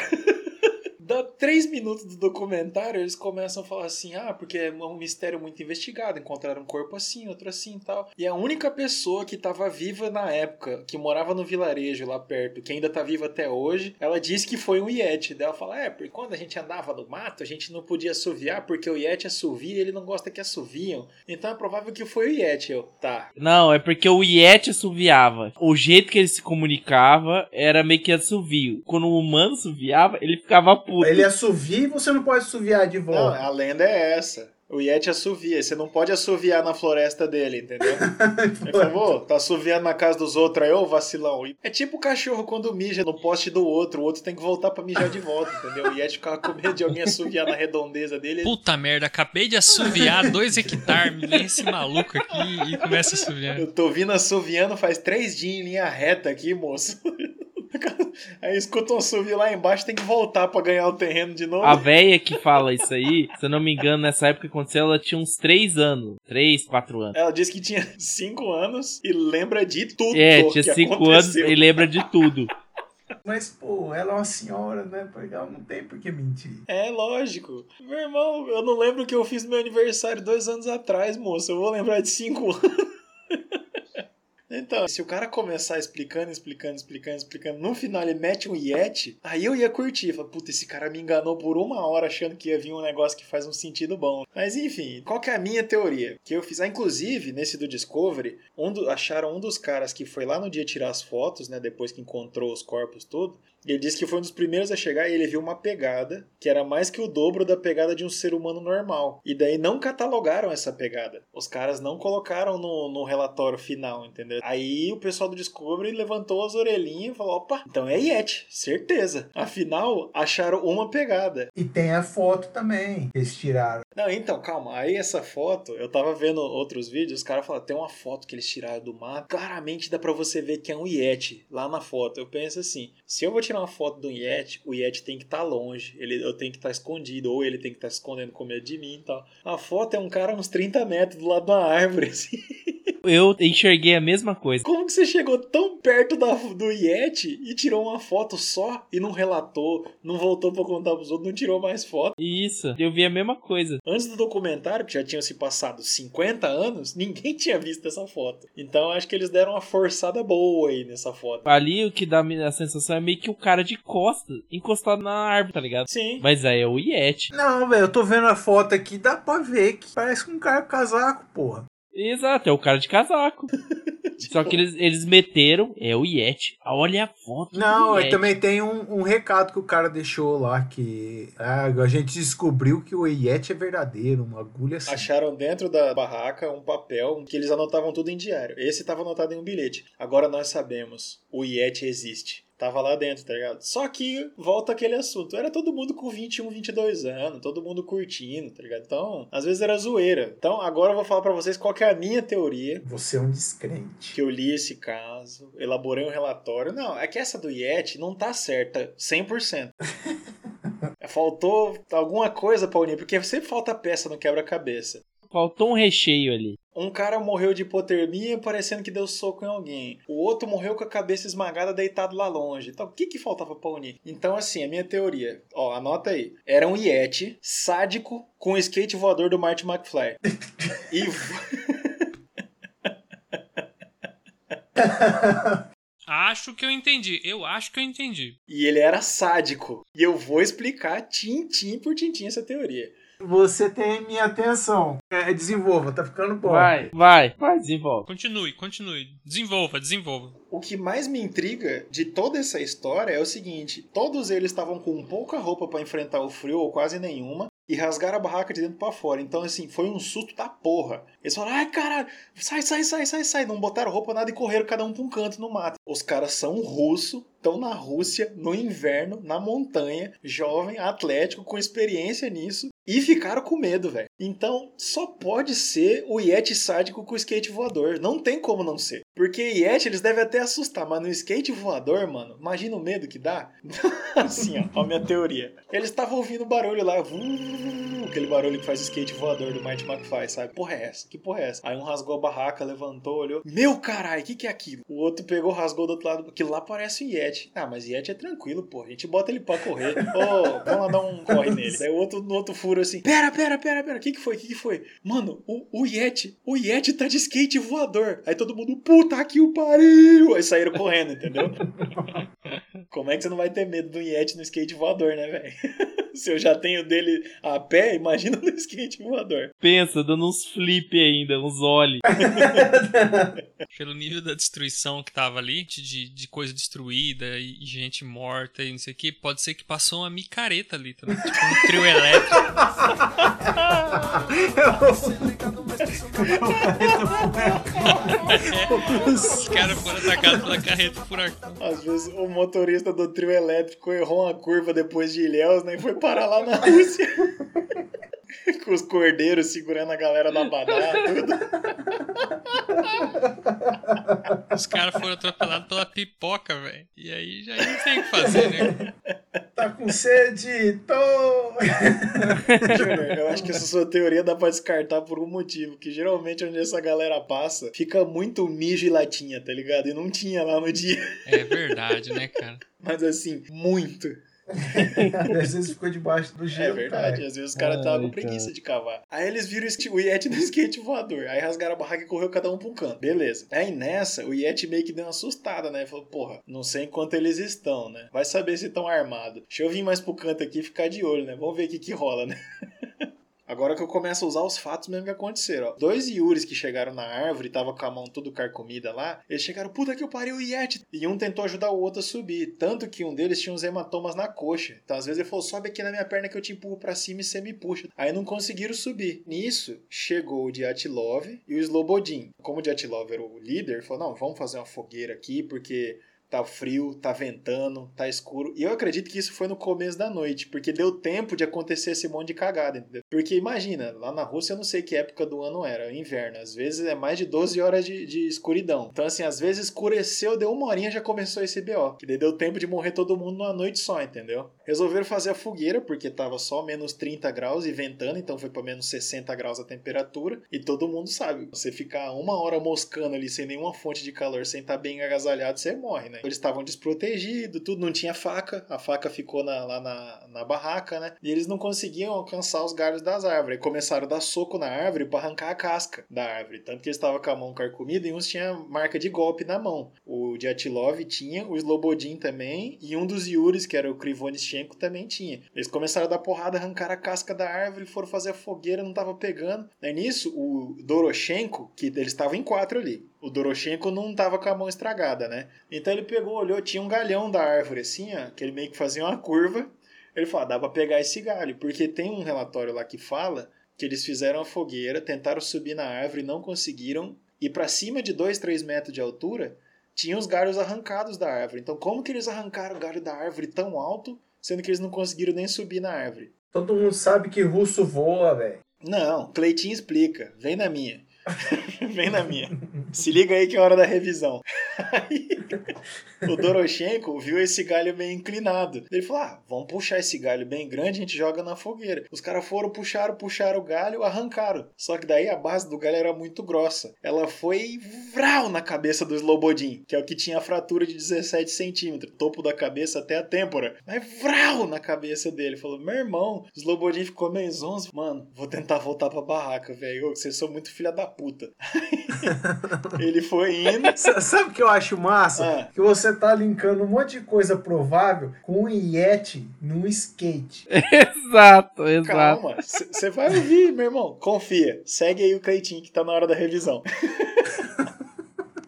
Dá três minutos do documentário, eles começam a falar assim: ah, porque é um mistério muito investigado. Encontraram um corpo assim, outro assim e tal. E a única pessoa que tava viva na época, que morava no vilarejo lá perto, que ainda tá viva até hoje, ela disse que foi um Yeti. Daí ela fala: é, porque quando a gente andava no mato, a gente não podia assoviar, porque o Yeti assovia e ele não gosta que assoviam. Então é provável que foi o Yeti. Eu, tá. Não, é porque o Yeti assoviava. O jeito que ele se comunicava era meio que assovio. Quando o humano assoviava, ele ficava puto. Ele assovia e você não pode assoviar de Não, volta. a lenda é essa. O Yeti assovia. Você não pode assoviar na floresta dele, entendeu? Ele falou, "Ô, tá assoviando na casa dos outros aí, ô vacilão. É tipo o cachorro quando mija no poste do outro, o outro tem que voltar pra mijar de volta, entendeu? O Yeti ficava com medo de alguém assoviar na redondeza dele. Puta merda, acabei de assoviar dois hectares. Me vem esse maluco aqui e começa a assoviar. Eu tô vindo assoviando faz três dias em linha reta aqui, moço. Aí escuta um assovio lá embaixo, tem que voltar pra ganhar o terreno de novo. A véia que fala isso aí, se eu não me engano, nessa época que aconteceu, ela tinha uns 3 anos. 3, 4 anos. Ela disse que tinha 5 anos e lembra de tudo. É, tinha 5 anos e lembra de tudo. Mas, pô, ela é uma senhora, né? Porque ela não tem por que mentir. É, lógico. Meu irmão, eu não lembro que eu fiz meu aniversário dois anos atrás, moço. Eu vou lembrar de cinco anos. Então, se o cara começar explicando, explicando, explicando, explicando, no final ele mete um Yeti, aí eu ia curtir. Fala, puta, esse cara me enganou por uma hora achando que ia vir um negócio que faz um sentido bom. Mas enfim, qual que é a minha teoria? Que eu fiz, ah, inclusive, nesse do Discovery, um do- acharam um dos caras que foi lá no dia tirar as fotos, né, depois que encontrou os corpos tudo, ele disse que foi um dos primeiros a chegar e ele viu uma pegada que era mais que o dobro da pegada de um ser humano normal. E daí não catalogaram essa pegada. Os caras não colocaram no, no relatório final, entendeu? Aí o pessoal do Discovery levantou as orelhinhas e falou: opa, então é Yeti, certeza. Afinal, acharam uma pegada. E tem a foto também eles tiraram. Não, então, calma. Aí essa foto, eu tava vendo outros vídeos, os caras falaram, tem uma foto que eles tiraram do mato. Claramente dá pra você ver que é um Yeti lá na foto. Eu penso assim, se eu vou tirar uma foto do Yeti, o Yeti tem que estar longe. Ele, eu tenho que estar escondido, ou ele tem que estar escondendo com medo de mim e tal. A foto é um cara uns 30 metros do lado de uma árvore, assim. Eu enxerguei a mesma coisa. Como que você chegou tão perto da, do Yeti e tirou uma foto só e não relatou, não voltou pra contar pros outros, não tirou mais foto? Isso, eu vi a mesma coisa. Antes do documentário, que já tinham se passado 50 anos, ninguém tinha visto essa foto. Então acho que eles deram uma forçada boa aí nessa foto. Ali o que dá a sensação é meio que o cara de costas, encostado na árvore, tá ligado? Sim. Mas aí é o Yeti. Não, velho, eu tô vendo a foto aqui, dá pra ver que parece um cara com casaco, porra. Exato, é o cara de casaco. Só que eles, eles meteram, é o Yeti. Olha a foto. Não, do Yeti. também tem um, um recado que o cara deixou lá que ah, a gente descobriu que o Yeti é verdadeiro, uma agulha assim. Acharam dentro da barraca um papel que eles anotavam tudo em diário. Esse estava anotado em um bilhete. Agora nós sabemos, o Yeti existe. Tava lá dentro, tá ligado? Só que volta aquele assunto. Era todo mundo com 21, 22 anos, todo mundo curtindo, tá ligado? Então, às vezes era zoeira. Então, agora eu vou falar pra vocês qual que é a minha teoria. Você é um descrente. Que eu li esse caso, elaborei um relatório. Não, é que essa do Yeti não tá certa 100%. Faltou alguma coisa pra unir, porque sempre falta peça no quebra-cabeça. Faltou um recheio ali. Um cara morreu de hipotermia parecendo que deu soco em alguém. O outro morreu com a cabeça esmagada deitado lá longe. Então, o que que faltava pra unir? Então, assim, a minha teoria, ó, anota aí. Era um Yeti sádico com o skate voador do Marty McFly. e Acho que eu entendi. Eu acho que eu entendi. E ele era sádico. E eu vou explicar tintim por tintim essa teoria. Você tem minha atenção. É, desenvolva, tá ficando bom. Vai, vai, vai, desenvolve. Continue, continue. Desenvolva, desenvolva. O que mais me intriga de toda essa história é o seguinte: todos eles estavam com pouca roupa para enfrentar o frio, ou quase nenhuma, e rasgaram a barraca de dentro para fora. Então, assim, foi um susto da porra. Eles falaram: ai, caralho, sai, sai, sai, sai, sai. Não botaram roupa nada e correram cada um pra um canto no mato. Os caras são russo, estão na Rússia, no inverno, na montanha, jovem, atlético, com experiência nisso. E ficaram com medo, velho. Então, só pode ser o Yeti sádico com o skate voador. Não tem como não ser. Porque Yeti eles devem até assustar, mas no skate voador, mano, imagina o medo que dá. assim, ó, a minha teoria. Eles estavam ouvindo barulho lá, aquele barulho que faz skate voador do Mighty McFly, sabe? Porra é essa? Que porra é essa? Aí um rasgou a barraca, levantou, olhou. Meu caralho, o que, que é aquilo? O outro pegou, rasgou do outro lado. Aquilo lá parece um Yeti. Ah, mas Yeti é tranquilo, pô. A gente bota ele pra correr. Ô, vamos lá dar um corre nele. Daí o outro no outro furo assim: Pera, pera, pera, pera. O que, que foi? O que, que foi? Mano, o, o Yeti, o Yeti tá de skate voador. Aí todo mundo, puta que o pariu! Aí saíram correndo, entendeu? Como é que você não vai ter medo do Yeti no skate voador, né, velho? Se eu já tenho dele a pé, imagina no skate voador. Pensa, dando uns flip ainda, uns olhos. Pelo nível da destruição que tava ali, de, de coisa destruída e, e gente morta e não sei o que, pode ser que passou uma micareta ali também. Tipo um trio elétrico. Os caras foram atacados pela carreta furacão. Às vezes o motorista do trio elétrico errou uma curva depois de Ilhéus, né? E foi parar lá na Rússia. Com os cordeiros segurando a galera da badá, tudo. Os caras foram atropelados pela pipoca, velho. E aí já não tem o que fazer, né? Tá com sede? Tô! Júnior, eu acho que essa sua teoria dá pra descartar por um motivo. Que geralmente onde essa galera passa, fica muito mijo e latinha, tá ligado? E não tinha lá no dia. É verdade, né, cara? Mas assim, muito. Às vezes ficou debaixo do É gelo. verdade, cara. às vezes os caras estavam com preguiça de cavar. Aí eles viram o Yeti no skate voador. Aí rasgaram a barraca e correu cada um pra um canto. Beleza. Aí nessa, o Yeti meio que deu uma assustada, né? Falou, porra, não sei enquanto eles estão, né? Vai saber se estão armados. Deixa eu vir mais pro canto aqui e ficar de olho, né? Vamos ver o que que rola, né? Agora que eu começo a usar os fatos mesmo que aconteceram, ó. Dois Yuris que chegaram na árvore, tava com a mão tudo carcomida lá, eles chegaram, puta que eu parei o Yeti. E um tentou ajudar o outro a subir. Tanto que um deles tinha uns hematomas na coxa. Então às vezes ele falou, sobe aqui na minha perna que eu te empurro pra cima e você me puxa. Aí não conseguiram subir. Nisso, chegou o Dyatlov e o Slobodin. Como o Dyatlov era o líder, falou, não, vamos fazer uma fogueira aqui, porque tá frio, tá ventando, tá escuro. E eu acredito que isso foi no começo da noite, porque deu tempo de acontecer esse monte de cagada, entendeu? Porque imagina, lá na Rússia eu não sei que época do ano era, inverno. Às vezes é mais de 12 horas de, de escuridão. Então, assim, às vezes escureceu, deu uma horinha já começou esse BO. Que deu tempo de morrer todo mundo numa noite só, entendeu? Resolveram fazer a fogueira, porque tava só menos 30 graus e ventando, então foi pra menos 60 graus a temperatura. E todo mundo sabe, você ficar uma hora moscando ali sem nenhuma fonte de calor, sem estar bem agasalhado, você morre, né? Eles estavam desprotegidos, tudo, não tinha faca, a faca ficou na- lá na, na barraca, né? E eles não conseguiam alcançar os galhos das árvores. Começaram a dar soco na árvore pra arrancar a casca da árvore. Tanto que eles estavam com a mão carcomida e uns tinham marca de golpe na mão. O Dyatlov tinha, o Slobodin também, e um dos Yuris, que era o Também tinha. Eles começaram a dar porrada, arrancaram a casca da árvore, foram fazer a fogueira, não tava pegando. Aí nisso, o Doroshenko, que eles estavam em quatro ali. O Doroshenko não tava com a mão estragada, né? Então ele pegou, olhou, tinha um galhão da árvore assim, ó, que ele meio que fazia uma curva. Ele falou, ah, dá pra pegar esse galho, porque tem um relatório lá que fala que eles fizeram a fogueira, tentaram subir na árvore, não conseguiram, e pra cima de 2, 3 metros de altura, tinha os galhos arrancados da árvore. Então como que eles arrancaram o galho da árvore tão alto, sendo que eles não conseguiram nem subir na árvore? Todo mundo sabe que russo voa, velho. Não, Cleitinho explica. Vem na minha. Vem na minha. Se liga aí que é hora da revisão. Aí, o Doroshenko viu esse galho bem inclinado. Ele falou: ah, vamos puxar esse galho bem grande, a gente joga na fogueira. Os caras foram, puxaram, puxaram o galho, arrancaram. Só que daí a base do galho era muito grossa. Ela foi vral na cabeça do Slobodin, que é o que tinha a fratura de 17 centímetros, topo da cabeça até a têmpora. Mas vral na cabeça dele. Falou: meu irmão, Slobodin ficou meio zonzo. Mano, vou tentar voltar pra barraca, velho. Vocês são muito filha da puta. Ele foi indo. S- Sabe o que eu acho massa? Ah. Que você tá linkando um monte de coisa provável com um Yeti num skate. Exato, exato. Calma, você vai ouvir, meu irmão. Confia. Segue aí o Cleitinho que tá na hora da revisão.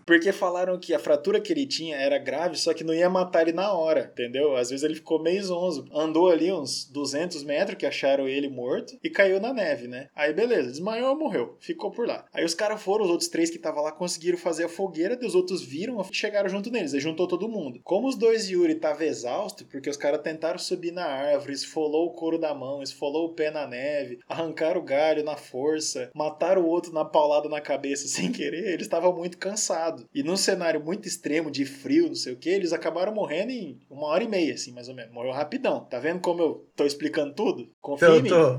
Porque falaram que a fratura que ele tinha era grave, só que não ia matar ele na hora, entendeu? Às vezes ele ficou meio zonzo. Andou ali uns 200 metros, que acharam ele morto, e caiu na neve, né? Aí beleza, desmaiou e morreu. Ficou por lá. Aí os caras foram, os outros três que estavam lá conseguiram fazer a fogueira, e os outros viram e chegaram junto neles. Aí juntou todo mundo. Como os dois Yuri estavam exaustos, porque os caras tentaram subir na árvore, esfolou o couro da mão, esfolou o pé na neve, arrancaram o galho na força, mataram o outro na paulada na cabeça sem querer, eles estavam muito cansados. E num cenário muito extremo de frio, não sei o que, eles acabaram morrendo em uma hora e meia, assim, mais ou menos. Morreu rapidão. Tá vendo como eu tô explicando tudo? Confia Tô, em mim. tô,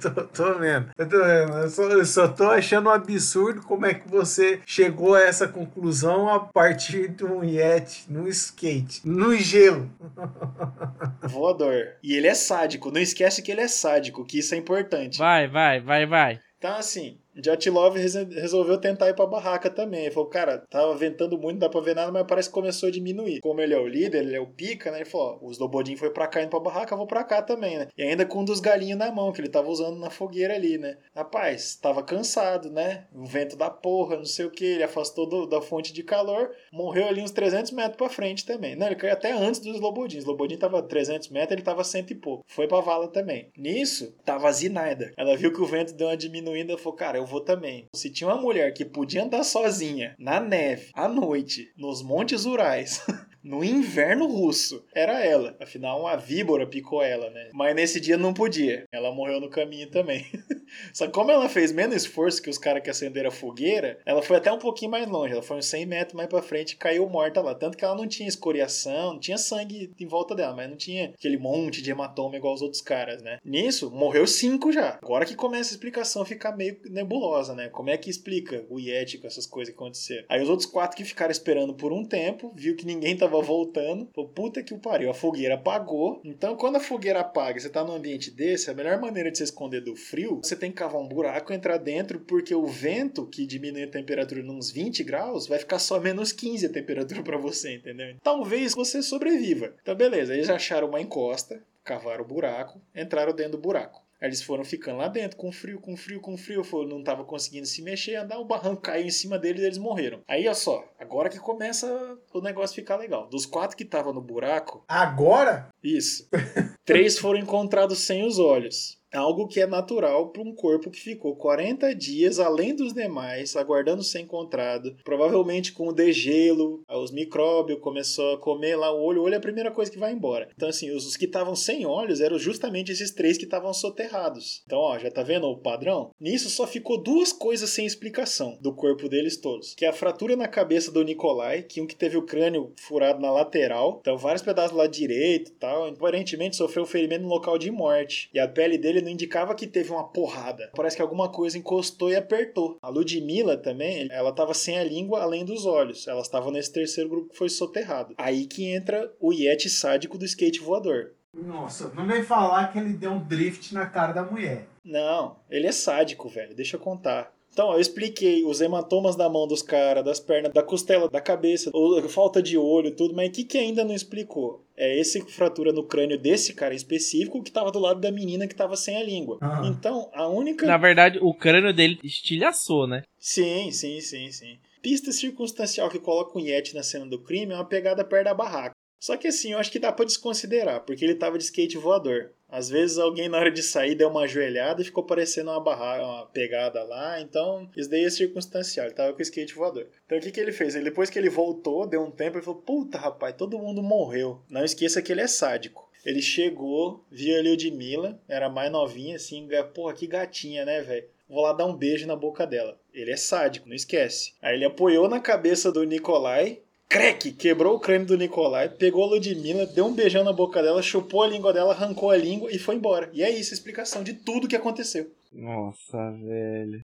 tô, tô vendo. Eu tô vendo. Eu só, eu só tô achando um absurdo como é que você chegou a essa conclusão a partir de um Yeti num skate, no gelo. Voador. E ele é sádico. Não esquece que ele é sádico, que isso é importante. Vai, vai, vai, vai. Então, assim, Jatilov resolveu tentar ir pra barraca também. Ele falou, cara, tava ventando muito, não dá pra ver nada, mas parece que começou a diminuir. Como ele é o líder, ele é o pica, né? Ele falou, os Lobodin foi pra cá indo pra barraca, vou pra cá também, né? E ainda com um dos galinhos na mão, que ele tava usando na fogueira ali, né? Rapaz, tava cansado, né? O vento da porra, não sei o que, ele afastou do- da fonte de calor, morreu ali uns 300 metros pra frente também. Não, ele caiu até antes dos Lobodin. Os Lobodin tava 300 metros, ele tava cento e pouco. Foi pra vala também. Nisso, tava a Zinaida. Ela viu que o vento deu uma diminuída falou, cara, eu vou também. Se tinha uma mulher que podia andar sozinha, na neve, à noite, nos Montes Urais, no inverno russo. Era ela. Afinal, uma víbora picou ela, né? Mas nesse dia não podia. Ela morreu no caminho também. Só que como ela fez menos esforço que os caras que acenderam a fogueira, ela foi até um pouquinho mais longe. Ela foi uns 100 metros mais pra frente e caiu morta lá. Tanto que ela não tinha escoriação, não tinha sangue em volta dela, mas não tinha aquele monte de hematoma igual os outros caras, né? Nisso, morreu cinco já. Agora que começa a explicação ficar meio nebulosa, né? Como é que explica o Yeti com essas coisas que aconteceram? Aí os outros quatro que ficaram esperando por um tempo, viu que ninguém tava voltando, falou, puta que o pariu, a fogueira apagou. Então, quando a fogueira apaga e você tá num ambiente desse, a melhor maneira de se esconder do frio, você tem que cavar um buraco, entrar dentro, porque o vento, que diminui a temperatura nos 20 graus, vai ficar só menos 15 a temperatura para você, entendeu? Talvez você sobreviva. Então, beleza, eles acharam uma encosta, cavaram o buraco, entraram dentro do buraco. Eles foram ficando lá dentro, com frio, com frio, com frio. Foram, não tava conseguindo se mexer, andar, o barranco caiu em cima deles e eles morreram. Aí, olha só, agora que começa o negócio ficar legal. Dos quatro que estavam no buraco. Agora? Isso. três foram encontrados sem os olhos algo que é natural para um corpo que ficou 40 dias além dos demais, aguardando ser encontrado, provavelmente com o degelo, os micróbios começou a comer lá o olho, o olho é a primeira coisa que vai embora. Então assim, os, os que estavam sem olhos eram justamente esses três que estavam soterrados. Então, ó, já tá vendo o padrão? Nisso só ficou duas coisas sem explicação do corpo deles todos, que é a fratura na cabeça do Nikolai, que um que teve o crânio furado na lateral, então vários pedaços lado direito, tal, aparentemente sofreu ferimento no local de morte, e a pele dele não indicava que teve uma porrada. Parece que alguma coisa encostou e apertou. A Ludmilla também, ela estava sem a língua além dos olhos. Ela estava nesse terceiro grupo que foi soterrado. Aí que entra o Yeti sádico do skate voador. Nossa, não vem falar que ele deu um drift na cara da mulher. Não, ele é sádico, velho. Deixa eu contar. Então, eu expliquei os hematomas da mão dos caras, das pernas, da costela, da cabeça, falta de olho, tudo, mas o que, que ainda não explicou? É esse fratura no crânio desse cara específico que tava do lado da menina que tava sem a língua. Ah. Então, a única. Na verdade, o crânio dele estilhaçou, né? Sim, sim, sim, sim. Pista circunstancial que coloca o Yeti na cena do crime é uma pegada perto da barraca. Só que assim, eu acho que dá para desconsiderar, porque ele tava de skate voador. Às vezes alguém na hora de sair deu uma ajoelhada e ficou parecendo uma barraca, uma pegada lá, então isso daí é circunstancial, ele tava com o skate voador. Então o que, que ele fez? Ele, depois que ele voltou, deu um tempo, ele falou, puta rapaz, todo mundo morreu. Não esqueça que ele é sádico. Ele chegou, viu ali o de Mila, era mais novinha, assim, porra, que gatinha, né, velho? Vou lá dar um beijo na boca dela. Ele é sádico, não esquece. Aí ele apoiou na cabeça do Nikolai, Crack! Quebrou o crânio do Nicolai, pegou a Ludmilla, deu um beijão na boca dela, chupou a língua dela, arrancou a língua e foi embora. E é isso a explicação de tudo que aconteceu. Nossa, velho.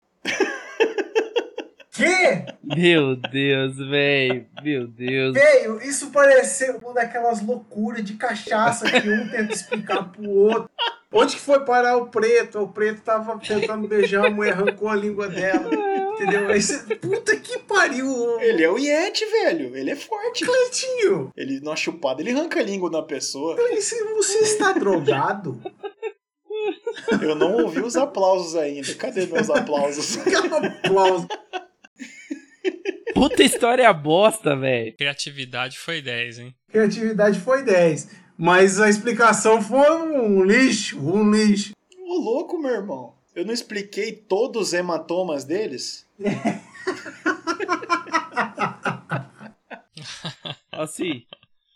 Que? Meu Deus, velho. Meu Deus. Veio, isso pareceu uma daquelas loucuras de cachaça que um tenta explicar pro outro. Onde que foi parar o preto? O preto tava tentando beijar a mulher, arrancou a língua dela. Entendeu? Aí você, puta que pariu. Ele é o Yeti, velho. Ele é forte. Cleitinho. Ele, numa chupada, ele arranca a língua na pessoa. Você, você está drogado? Eu não ouvi os aplausos ainda. Cadê meus aplausos? Que aplauso. Puta história bosta, velho. Criatividade foi 10, hein? Criatividade foi 10. Mas a explicação foi um lixo, um lixo. Ô louco, meu irmão. Eu não expliquei todos os hematomas deles? assim,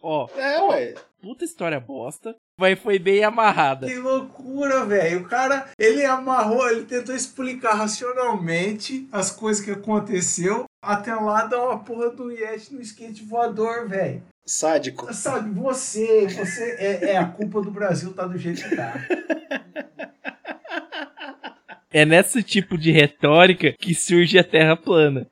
ó. É, ué. Puta história bosta. Mas foi bem amarrada. Que loucura, velho. O cara, ele amarrou, ele tentou explicar racionalmente as coisas que aconteceu. Até lá dá uma porra do Yeti no skate voador, velho. Sádico. Sabe, você, você é, é a culpa do Brasil tá do jeito que tá. É nesse tipo de retórica que surge a Terra plana.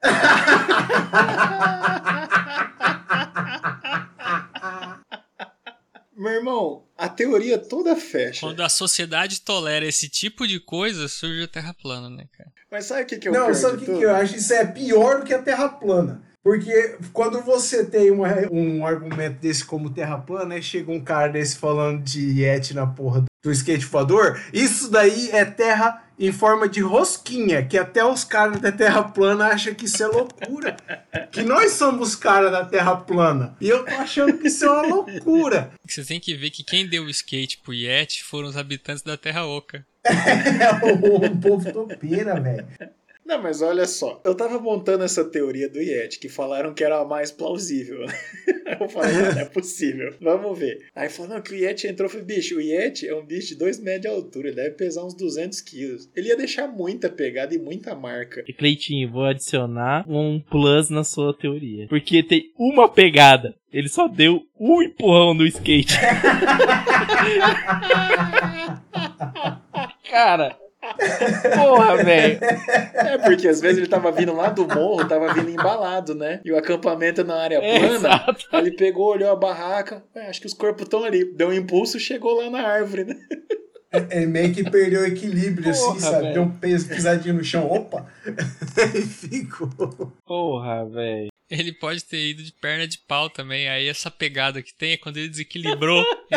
Meu irmão, a teoria toda fecha. Quando a sociedade tolera esse tipo de coisa, surge a Terra plana, né, cara? Mas sabe o que, que eu Não, sabe o que, que eu acho? Isso é pior do que a Terra plana. Porque quando você tem uma, um argumento desse como terra plana, aí chega um cara desse falando de Yeti na porra do skate voador, isso daí é terra em forma de rosquinha, que até os caras da Terra plana acham que isso é loucura. que nós somos os caras da Terra plana. E eu tô achando que isso é uma loucura. Você tem que ver que quem deu o skate pro Yeti foram os habitantes da Terra Oca. é, o, o povo topeira, velho. Não, mas olha só. Eu tava montando essa teoria do Yeti, que falaram que era a mais plausível. né? Aí eu falei, não, não é possível. Vamos ver. Aí falou, não, que o Yeti entrou. Eu falei, bicho, o Yeti é um bicho de 2 metros de altura. Ele deve pesar uns 200 quilos. Ele ia deixar muita pegada e muita marca. E Cleitinho, vou adicionar um plus na sua teoria. Porque tem uma pegada. Ele só deu um empurrão no skate. Cara. Porra, velho. É, porque às vezes ele tava vindo lá do morro, tava vindo embalado, né? E o acampamento é na área É, plana. Aí ele pegou, olhou a barraca. Acho que os corpos estão ali. Deu um impulso, chegou lá na árvore, né? Ele meio que perdeu o equilíbrio, assim, Porra, sabe? velho. Deu um peso pisadinho no chão. Opa! e ficou. Porra, velho. Ele pode ter ido de perna de pau também. Aí essa pegada que tem é quando ele desequilibrou.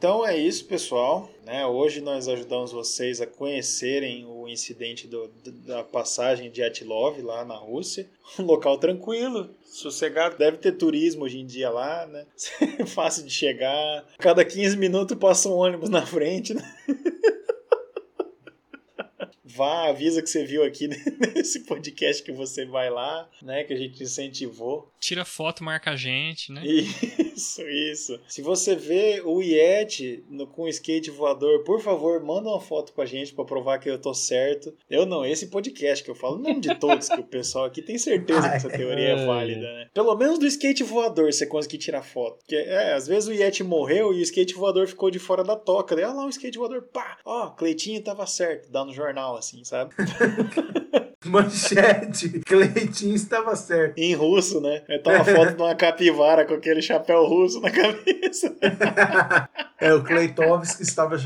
Então é isso, pessoal. Né? Hoje nós ajudamos vocês a conhecerem o incidente do- da passagem de Atilov lá na Rússia. Um local tranquilo, sossegado. Deve ter turismo hoje em dia lá, né? Fácil de chegar. Cada 15 minutos passa um ônibus na frente, né? Vá, avisa que você viu aqui nesse podcast que você vai lá, né? Que a gente incentivou. Tira foto, marca a gente, né? Isso, isso. Se você vê o Yeti no, com o skate voador, por favor, manda uma foto pra gente pra provar que eu tô certo. Eu não, esse podcast que eu falo, não de todos, que o pessoal aqui tem certeza que essa teoria é Ai. válida, né? Pelo menos do skate voador você conseguir tirar foto. Porque, é, às vezes o Yeti morreu e o skate voador ficou de fora da toca. Daí, olha lá o skate voador, pá! Ó, Cleitinho tava certo, dá no jornal, assim, sabe? Manchete. Cleitinho estava certo. Em russo, né? Aí tá uma foto de uma capivara com aquele chapéu russo na cabeça. É, o Kleitovski estava.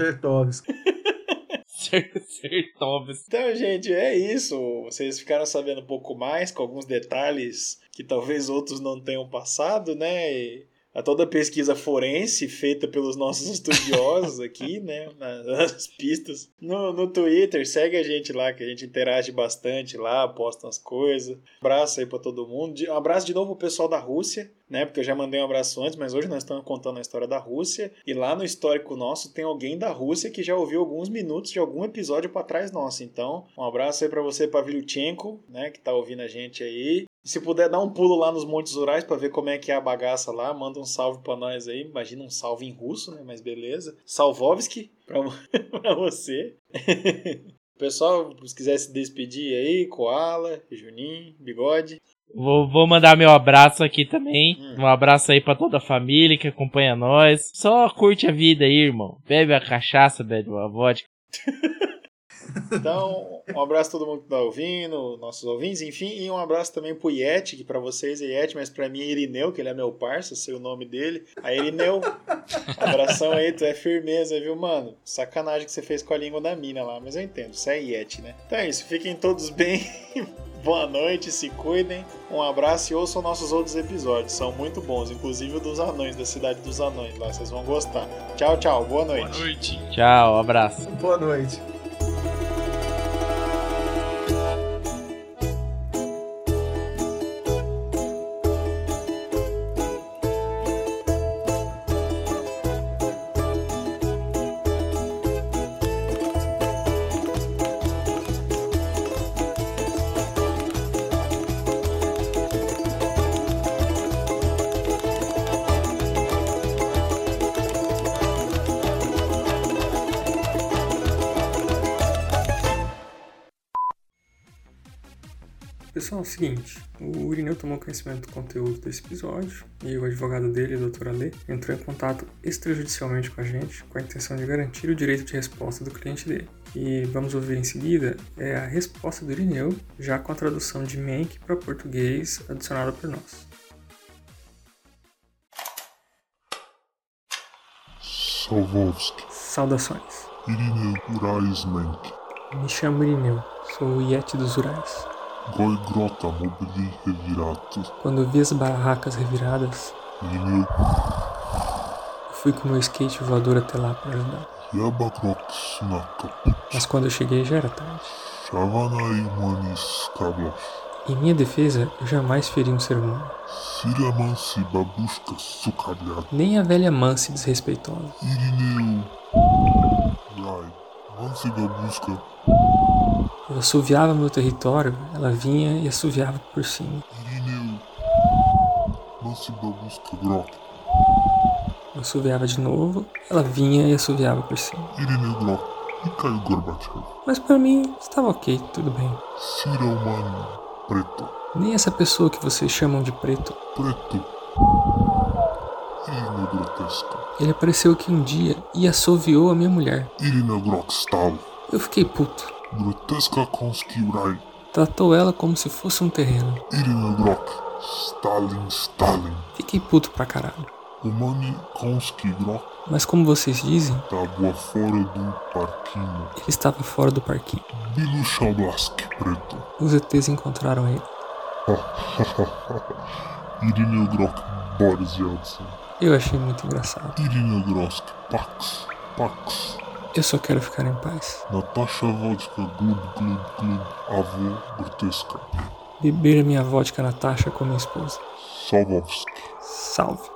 Sertovs. Então, gente, é isso. Vocês ficaram sabendo um pouco mais com alguns detalhes que talvez outros não tenham passado, né? E a toda a pesquisa forense feita pelos nossos estudiosos aqui, né? Nas pistas. No, no Twitter, segue a gente lá, que a gente interage bastante lá, posta as coisas. Abraço aí pra todo mundo. Um abraço de novo pro pessoal da Rússia, né? Porque eu já mandei um abraço antes, mas hoje nós estamos contando a história da Rússia. E lá no histórico nosso tem alguém da Rússia que já ouviu alguns minutos de algum episódio pra trás nosso. Então, um abraço aí pra você, Pavlyuchenko, né? Que tá ouvindo a gente aí. Se puder dar um pulo lá nos Montes Urais pra ver como é que é a bagaça lá, manda um salve pra nós aí. Imagina um salve em russo, né? Mas beleza. Salvovski pra você. Pessoal, se quiser se despedir aí, Koala, Juninho, Bigode. Vou, vou mandar meu abraço aqui também. Hum. Um abraço aí pra toda a família que acompanha nós. Só curte a vida aí, irmão. Bebe a cachaça, bebe a vodka. Então, um abraço a todo mundo que tá ouvindo, nossos ouvintes, enfim, e um abraço também pro Yeti, que pra vocês é Yeti, mas pra mim é Irineu, que ele é meu parça, sei o nome dele. A Irineu, abração aí, tu é firmeza, viu, mano? Sacanagem que você fez com a língua da mina lá, mas eu entendo, você é Yeti, né? Então é isso, fiquem todos bem, boa noite, se cuidem, um abraço e ouçam nossos outros episódios, são muito bons, inclusive o dos anões, da cidade dos anões lá, vocês vão gostar. Tchau, tchau, boa noite. Boa noite. Tchau, abraço. Boa noite. Seguinte, o Irineu tomou conhecimento do conteúdo desse episódio e o advogado dele, o Dr. Ale, entrou em contato extrajudicialmente com a gente com a intenção de garantir o direito de resposta do cliente dele. E vamos ouvir em seguida é a resposta do Irineu, já com a tradução de Menck para português adicionada por nós. Salvovski, Saudações. Irineu Uraismenk, Me chamo Irineu, sou o Yeti dos Urais. Goi Grota Mobili Quando vi as barracas reviradas, eu fui com meu skate voador até lá para ajudar. Mas quando eu cheguei já era tarde. Em minha defesa, eu jamais feri um ser humano. Nem a velha Mansi desrespeitosa. Irineu. Rai. Mansi Babushka. Eu assoviava meu território, ela vinha e assoviava por cima. Eu assoviava de novo, ela vinha e assoviava por cima. Mas pra mim, estava ok, tudo bem. Preto. Nem essa pessoa que vocês chamam de preto. Preto. Ele apareceu aqui um dia e assoviou a minha mulher. Stal. Eu fiquei puto. Groteska Konski Rai. Tratou ela como se fosse um terreno. Irineu Grok. Stalin Stalin. Fiquei puto pra caralho. Romani Konski Grok. Mas como vocês dizem, Tábua fora do parquinho. ele estava fora do parquinho. Bilu Preto. Os ETs encontraram ele. Irineu Grok Boris Yeltsin. Eu achei muito engraçado. Irineu Grosk Pax. Pax. Eu só quero ficar em paz. Natasha Vodka Glub Glub Glub. Avô Grotesca. Beber a minha vodka Natasha com minha esposa. Salvovsk. Salve.